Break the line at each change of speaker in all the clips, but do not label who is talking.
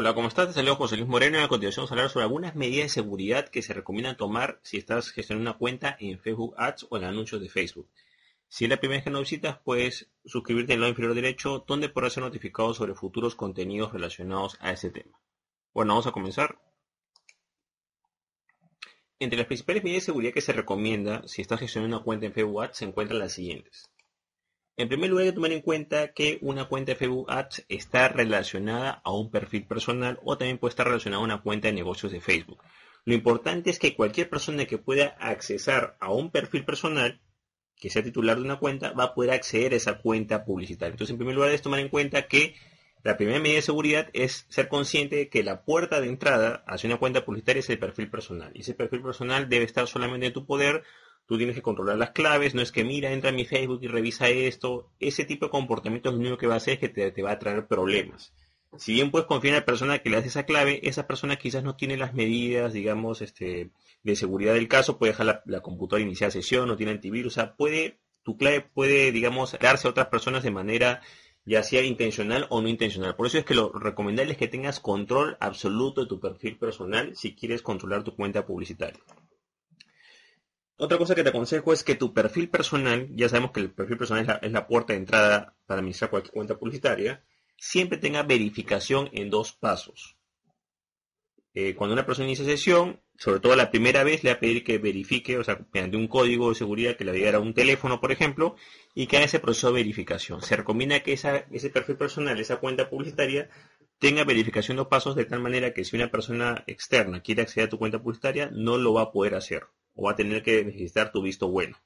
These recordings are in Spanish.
Hola, ¿cómo estás? Te saludo José Luis Moreno y a continuación vamos a hablar sobre algunas medidas de seguridad que se recomiendan tomar si estás gestionando una cuenta en Facebook Ads o en anuncios de Facebook. Si es la primera vez que nos visitas, puedes suscribirte en el lado inferior derecho, donde podrás ser notificado sobre futuros contenidos relacionados a ese tema. Bueno, vamos a comenzar. Entre las principales medidas de seguridad que se recomienda si estás gestionando una cuenta en Facebook Ads se encuentran las siguientes. En primer lugar, hay que tomar en cuenta que una cuenta de Facebook Ads está relacionada a un perfil personal o también puede estar relacionada a una cuenta de negocios de Facebook. Lo importante es que cualquier persona que pueda accesar a un perfil personal, que sea titular de una cuenta, va a poder acceder a esa cuenta publicitaria. Entonces, en primer lugar, es tomar en cuenta que la primera medida de seguridad es ser consciente de que la puerta de entrada hacia una cuenta publicitaria es el perfil personal. Y ese perfil personal debe estar solamente en tu poder Tú tienes que controlar las claves, no es que mira, entra a mi Facebook y revisa esto. Ese tipo de comportamiento lo único que va a hacer es que te, va a traer problemas. Si bien puedes confiar en la persona que le hace esa clave, esa persona quizás no tiene las medidas, digamos, este, de seguridad del caso, puede dejar la, computadora iniciar sesión, no tiene antivirus, o sea, puede, tu clave puede, digamos, darse a otras personas de manera ya sea intencional o no intencional. Por eso es que lo recomendable es que tengas control absoluto de tu perfil personal si quieres controlar tu cuenta publicitaria. Otra cosa que te aconsejo es que tu perfil personal, ya sabemos que el perfil personal es la, puerta de entrada para administrar cualquier cuenta publicitaria, siempre tenga verificación en dos pasos. Eh, cuando una persona inicia sesión, sobre todo la primera vez, le va a pedir que verifique, o sea, mediante un código de seguridad que le va a un teléfono, por ejemplo, y que haga ese proceso de verificación. Se recomienda que ese perfil personal, esa cuenta publicitaria, tenga verificación de pasos de tal manera que si una persona externa quiere acceder a tu cuenta publicitaria, no lo va a poder hacer o va a tener que necesitar tu visto bueno.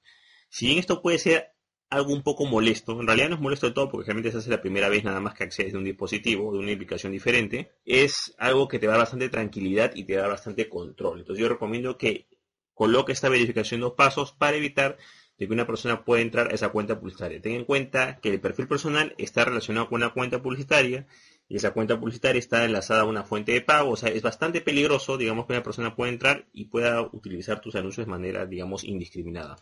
Si bien esto puede ser algo un poco molesto, en realidad no es molesto de todo porque realmente se hace la primera vez nada más que accedes de un dispositivo, de una aplicación diferente, es algo que te da bastante tranquilidad y te da bastante control. Entonces yo recomiendo que coloque esta verificación de dos pasos para evitar de que una persona pueda entrar a esa cuenta publicitaria. Ten en cuenta que el perfil personal está relacionado con una cuenta publicitaria y esa cuenta publicitaria está enlazada a una fuente de pago. O sea, es bastante peligroso, digamos, que una persona pueda entrar y pueda utilizar tus anuncios de manera, digamos, indiscriminada.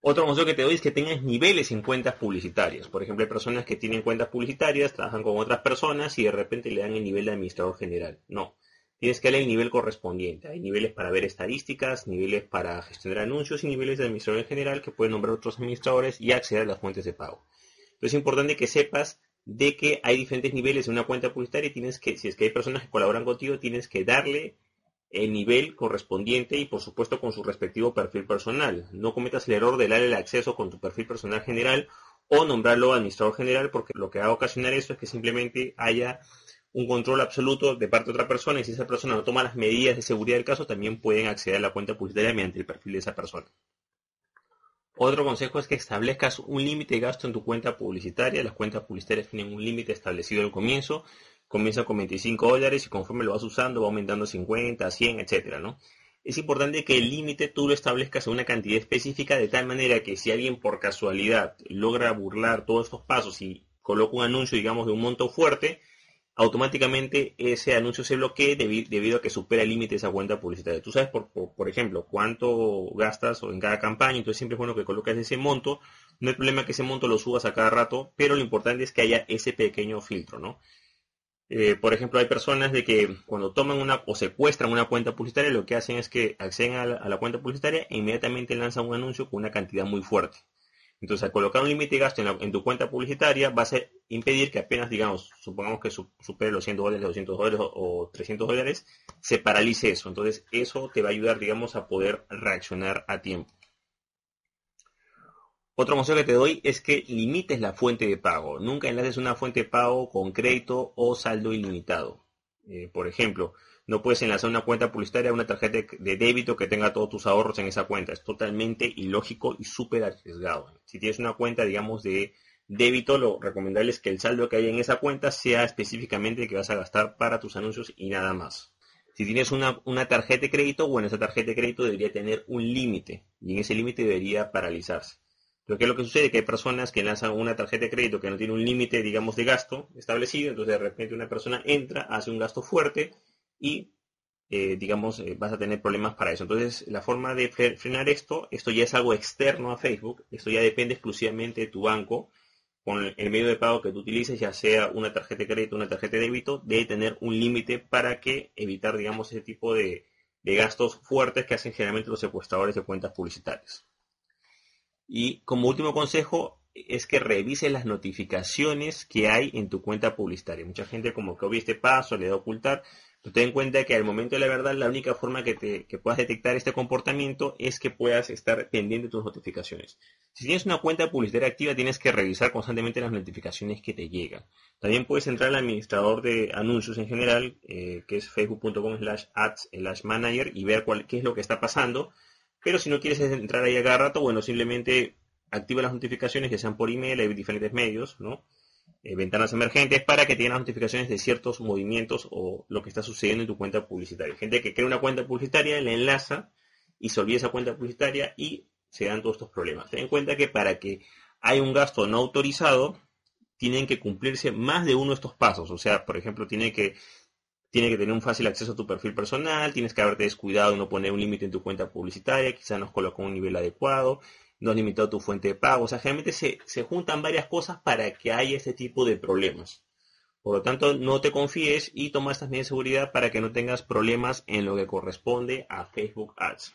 Otro consejo que te doy es que tengas niveles en cuentas publicitarias. Por ejemplo, hay personas que tienen cuentas publicitarias, trabajan con otras personas y de repente le dan el nivel de administrador general. No. Tienes que darle el nivel correspondiente. Hay niveles para ver estadísticas, niveles para gestionar anuncios y niveles de administrador general que pueden nombrar otros administradores y acceder a las fuentes de pago. Entonces es importante que sepas de que hay diferentes niveles en una cuenta publicitaria y tienes que, si es que hay personas que colaboran contigo, tienes que darle el nivel correspondiente y por supuesto con su respectivo perfil personal. No cometas el error de darle el acceso con tu perfil personal general o nombrarlo administrador general porque lo que va a ocasionar eso es que simplemente haya un control absoluto de parte de otra persona y si esa persona no toma las medidas de seguridad del caso también pueden acceder a la cuenta publicitaria mediante el perfil de esa persona. Otro consejo es que establezcas un límite de gasto en tu cuenta publicitaria. Las cuentas publicitarias tienen un límite establecido al comienzo. Comienza con 25 dólares y conforme lo vas usando va aumentando 50, 100, etcétera, ¿no? Es importante que el límite tú lo establezcas en una cantidad específica de tal manera que si alguien por casualidad logra burlar todos estos pasos y coloca un anuncio, digamos, de un monto fuerte, automáticamente ese anuncio se bloquee debido a que supera el límite de esa cuenta publicitaria. Tú sabes, por, por, ejemplo, cuánto gastas en cada campaña, entonces siempre es bueno que coloques ese monto. No hay problema que ese monto lo subas a cada rato, pero lo importante es que haya ese pequeño filtro, ¿no? Eh, por ejemplo, hay personas de que cuando toman una o secuestran una cuenta publicitaria, lo que hacen es que acceden a la, a la cuenta publicitaria e inmediatamente lanzan un anuncio con una cantidad muy fuerte. Entonces, al colocar un límite de gasto en, tu cuenta publicitaria, va a impedir que apenas, digamos, supongamos que supere los 100 dólares, 200 dólares o, 300 dólares, se paralice eso. Entonces, eso te va a ayudar, digamos, a poder reaccionar a tiempo. Otro consejo que te doy es que limites la fuente de pago. Nunca enlaces una fuente de pago con crédito o saldo ilimitado. Eh, por ejemplo, no puedes enlazar una cuenta publicitaria a una tarjeta de débito que tenga todos tus ahorros en esa cuenta. Es totalmente ilógico y súper arriesgado. Si tienes una cuenta, digamos, de débito, lo recomendable es que el saldo que hay en esa cuenta sea específicamente el que vas a gastar para tus anuncios y nada más. Si tienes una, una tarjeta de crédito, bueno, esa tarjeta de crédito debería tener un límite y en ese límite debería paralizarse. Lo es lo que sucede? Que hay personas que lanzan una tarjeta de crédito que no tiene un límite, digamos, de gasto establecido, entonces de repente una persona entra, hace un gasto fuerte y, eh, digamos, eh, vas a tener problemas para eso. Entonces, la forma de frenar esto, esto ya es algo externo a Facebook, esto ya depende exclusivamente de tu banco con el medio de pago que tú utilices, ya sea una tarjeta de crédito, una tarjeta de débito, debe tener un límite para que evitar, digamos, ese tipo de, gastos fuertes que hacen generalmente los secuestradores de cuentas publicitarias. Y como último consejo es que revises las notificaciones que hay en tu cuenta publicitaria. Mucha gente como que obvia este paso, le da ocultar, ten en cuenta que al momento de la verdad la única forma que, te, que puedas detectar este comportamiento es que puedas estar pendiente de tus notificaciones. Si tienes una cuenta publicitaria activa tienes que revisar constantemente las notificaciones que te llegan. También puedes entrar al administrador de anuncios en general, eh, que es facebook.com slash ads slash manager y ver cuál, qué es lo que está pasando. Pero si no quieres entrar ahí a cada rato, bueno, simplemente activa las notificaciones, que sean por email, hay diferentes medios, ¿no? Eh, ventanas emergentes para que tengan notificaciones de ciertos movimientos o lo que está sucediendo en tu cuenta publicitaria. Gente que crea una cuenta publicitaria, le enlaza y se olvida esa cuenta publicitaria y se dan todos estos problemas. Ten en cuenta que para que haya un gasto no autorizado, tienen que cumplirse más de uno de estos pasos. O sea, por ejemplo, tiene que, tiene que tener un fácil acceso a tu perfil personal, tienes que haberte descuidado de no poner un límite en tu cuenta publicitaria, quizás no colocó un nivel adecuado, no has limitado tu fuente de pago. O sea, generalmente se, se juntan varias cosas para que haya este tipo de problemas. Por lo tanto, no te confíes y toma estas medidas de seguridad para que no tengas problemas en lo que corresponde a Facebook Ads.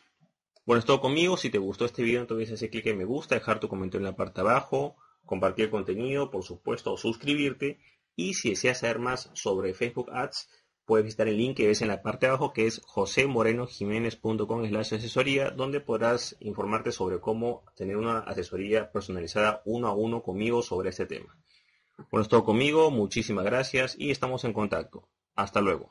Bueno, es todo conmigo. Si te gustó este video, entonces hacer clic en me gusta, dejar tu comentario en la parte de abajo, compartir el contenido, por supuesto, suscribirte. Y si deseas saber más sobre Facebook Ads, puedes visitar el link que ves en la parte de abajo que es josemorenojiménez.com slash asesoría donde podrás informarte sobre cómo tener una asesoría personalizada uno a uno conmigo sobre este tema. Bueno, es conmigo, muchísimas gracias y estamos en contacto. Hasta luego.